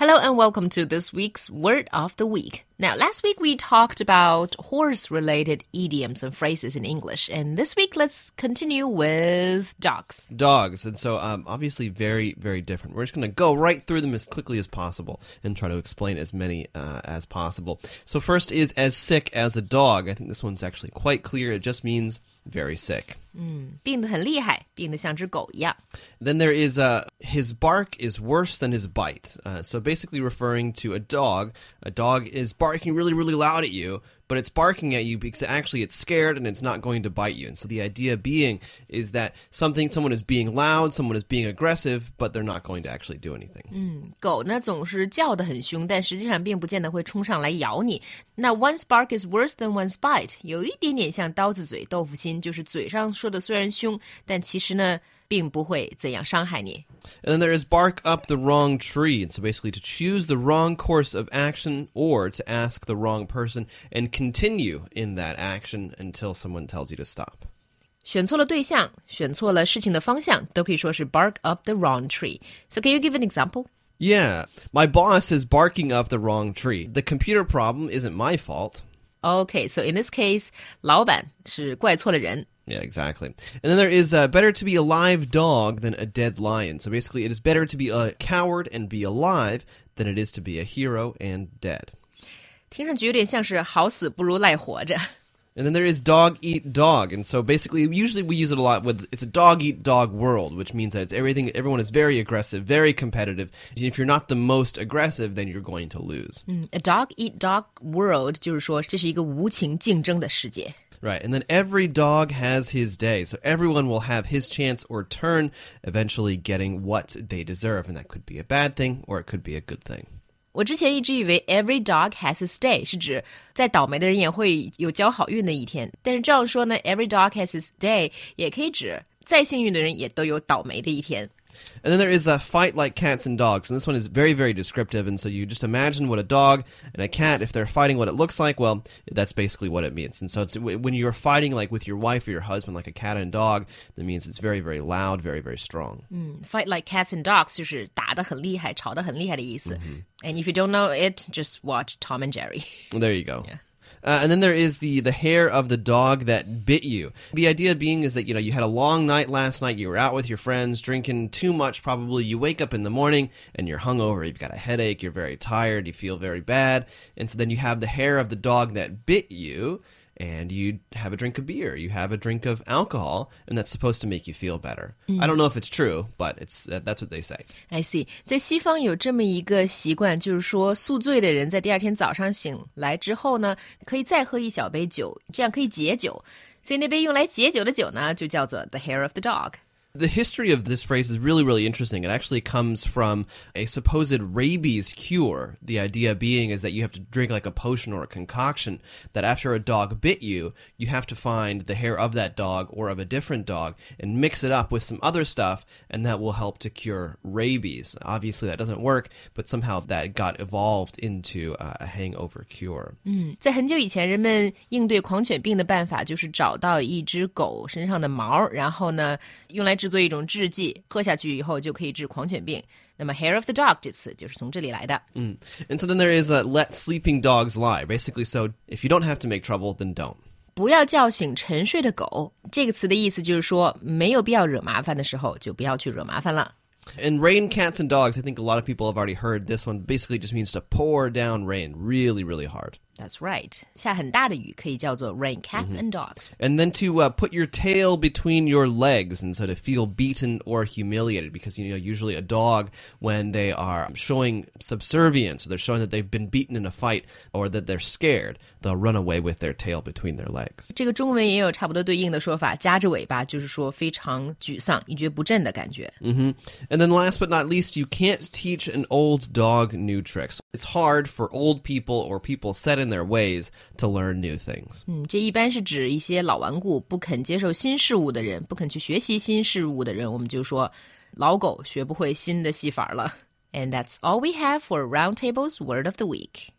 Hello and welcome to this week's Word of the Week. Now, last week we talked about horse related idioms and phrases in English, and this week let's continue with dogs. Dogs, and so um, obviously very, very different. We're just going to go right through them as quickly as possible and try to explain as many uh, as possible. So, first is as sick as a dog. I think this one's actually quite clear. It just means very sick. 嗯，病得很厉害，病得像只狗一样。 Then there is uh, his bark is worse than his bite. Uh, so basically referring to a dog. A dog is barking really, really loud at you, but it's barking at you because actually it's scared and it's not going to bite you. And so the idea being is that something, someone is being loud, someone is being aggressive, but they're not going to actually do anything. 狗呢总是叫得很凶，但实际上并不见得会冲上来咬你。那 one's bark is worse than one's bite，有一点点像刀子嘴豆腐心，就是嘴上说的虽然凶，但其实呢 并不会怎样伤害你。 And then there is bark up the wrong tree. And so basically to choose the wrong course of action or to ask the wrong person and continue in that action until someone tells you to stop. 选错了对象，选错了事情的方向，都可以说是 bark up the wrong tree. So can you give an example? Yeah, my boss is barking up the wrong tree. The computer problem isn't my fault. Okay, so in this case，老板是怪错了人。 Yeah, exactly. And then there is uh, better to be a live dog than a dead lion. So basically, it is better to be a coward and be alive than it is to be a hero and dead. 听上去有点像是好死不如赖活着。 And then there is dog eat dog. And so basically, usually we use it a lot with it's a dog eat dog world, which means that it's everything, everyone is very aggressive, very competitive. And if you're not the most aggressive, then you're going to lose. A dog eat dog world 就是说这是一个无情竞争的世界。 Right, and then every dog has his day, so everyone will have his chance or turn, eventually getting what they deserve, and that could be a bad thing or it could be a good thing. 我之前一直以为 every dog has its day 是指再倒霉的人也会有交好运的一天，但是这样说呢，every dog has its day 也可以指再幸运的人也都有倒霉的一天。 And then there is a fight like cats and dogs, and this one is very, very descriptive. And so you just imagine what a dog and a cat, if they're fighting what it looks like, well, that's basically what it means. And so it's, when you're fighting like with your wife or your husband, like a cat and dog, that means it's very, very loud, very, very strong. Fight like cats and dogs 就是打得很厉害、吵得很厉害的意思。And if you don't know it, just watch Tom and Jerry. There you go. Uh, and then there is the the hair of the dog that bit you. The idea being is that you know you had a long night last night. You were out with your friends, drinking too much. Probably you wake up in the morning and you're hungover. You've got a headache. You're very tired. You feel very bad. And so then you have the hair of the dog that bit you, and you have a drink of beer. You have a drink of alcohol, and that's supposed to make you feel better. I don't know if it's true, but it's uh, that's what they say. I see，在西方有这么一个习惯，就是说宿醉的人在第二天早上醒来之后呢，可以再喝一小杯酒，这样可以解酒。所以那杯用来解酒的酒呢，就叫做 the hair of the dog。 The history of this phrase is really, really interesting. It actually comes from a supposed rabies cure. The idea being is that you have to drink like a potion or a concoction that after a dog bit you, you have to find the hair of that dog or of a different dog and mix it up with some other stuff, and that will help to cure rabies. Obviously, that doesn't work, but somehow that got evolved into uh, a hangover cure. 在很久以前，人们应对狂犬病的办法就是找到一只狗身上的毛，然后呢，用来 制作一种制剂，喝下去以后就可以治狂犬病。那么 hair of the dog 这词就是从这里来的。 And so then there is a let sleeping dogs lie. Basically, so if you don't have to make trouble, then don't. 不要叫醒沉睡的狗，这个词的意思就是说，没有必要惹麻烦的时候，就不要去惹麻烦了。 And rain cats and dogs, I think a lot of people have already heard this one. Basically, just means to pour down rain really, really hard. That's right，下很大的雨可以叫做 rain cats and dogs。 And then to uh, put your tail between your legs, and so to feel beaten or humiliated, because you know usually a dog when they are showing subservience, or they're showing that they've been beaten in a fight, or that they're scared, they'll run away with their tail between their legs. 这个中文也有差不多对应的说法，夹着尾巴就是说非常沮丧、一蹶不振的感觉。 And then last but not least, you can't teach an old dog new tricks. It's hard for old people or people set in their ways to learn new things. 嗯，这一般是指一些老顽固、不肯接受新事物的人，不肯去学习新事物的人，我们就说老狗学不会新的戏法了。And that's all we have for Roundtable's Word of the Week.